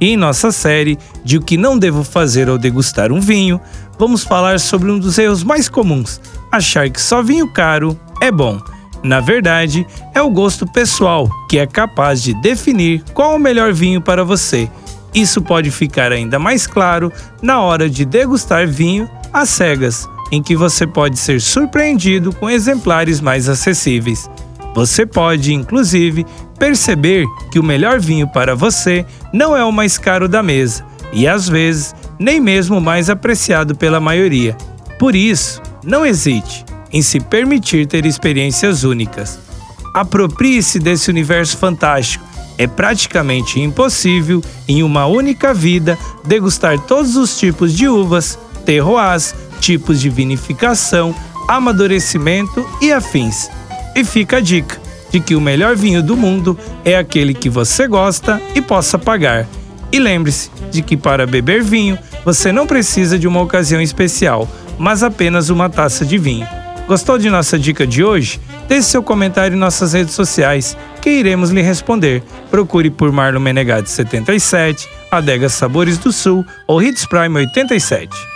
E em nossa série de O que não devo fazer ao degustar um vinho, vamos falar sobre um dos erros mais comuns: achar que só vinho caro é bom. Na verdade, é o gosto pessoal que é capaz de definir qual o melhor vinho para você. Isso pode ficar ainda mais claro na hora de degustar vinho às cegas, em que você pode ser surpreendido com exemplares mais acessíveis. Você pode, inclusive, perceber que o melhor vinho para você não é o mais caro da mesa e, às vezes, nem mesmo o mais apreciado pela maioria. Por isso, não hesite em se permitir ter experiências únicas. Aproprie-se desse universo fantástico. É praticamente impossível, em uma única vida, degustar todos os tipos de uvas, terroirs, tipos de vinificação, amadurecimento e afins. E fica a dica de que o melhor vinho do mundo é aquele que você gosta e possa pagar. E lembre-se de que para beber vinho você não precisa de uma ocasião especial, mas apenas uma taça de vinho. Gostou de nossa dica de hoje? Deixe seu comentário em nossas redes sociais, que iremos lhe responder. Procure por Marlon Menegatti 77, Adega Sabores do Sul ou Hits Prime 87.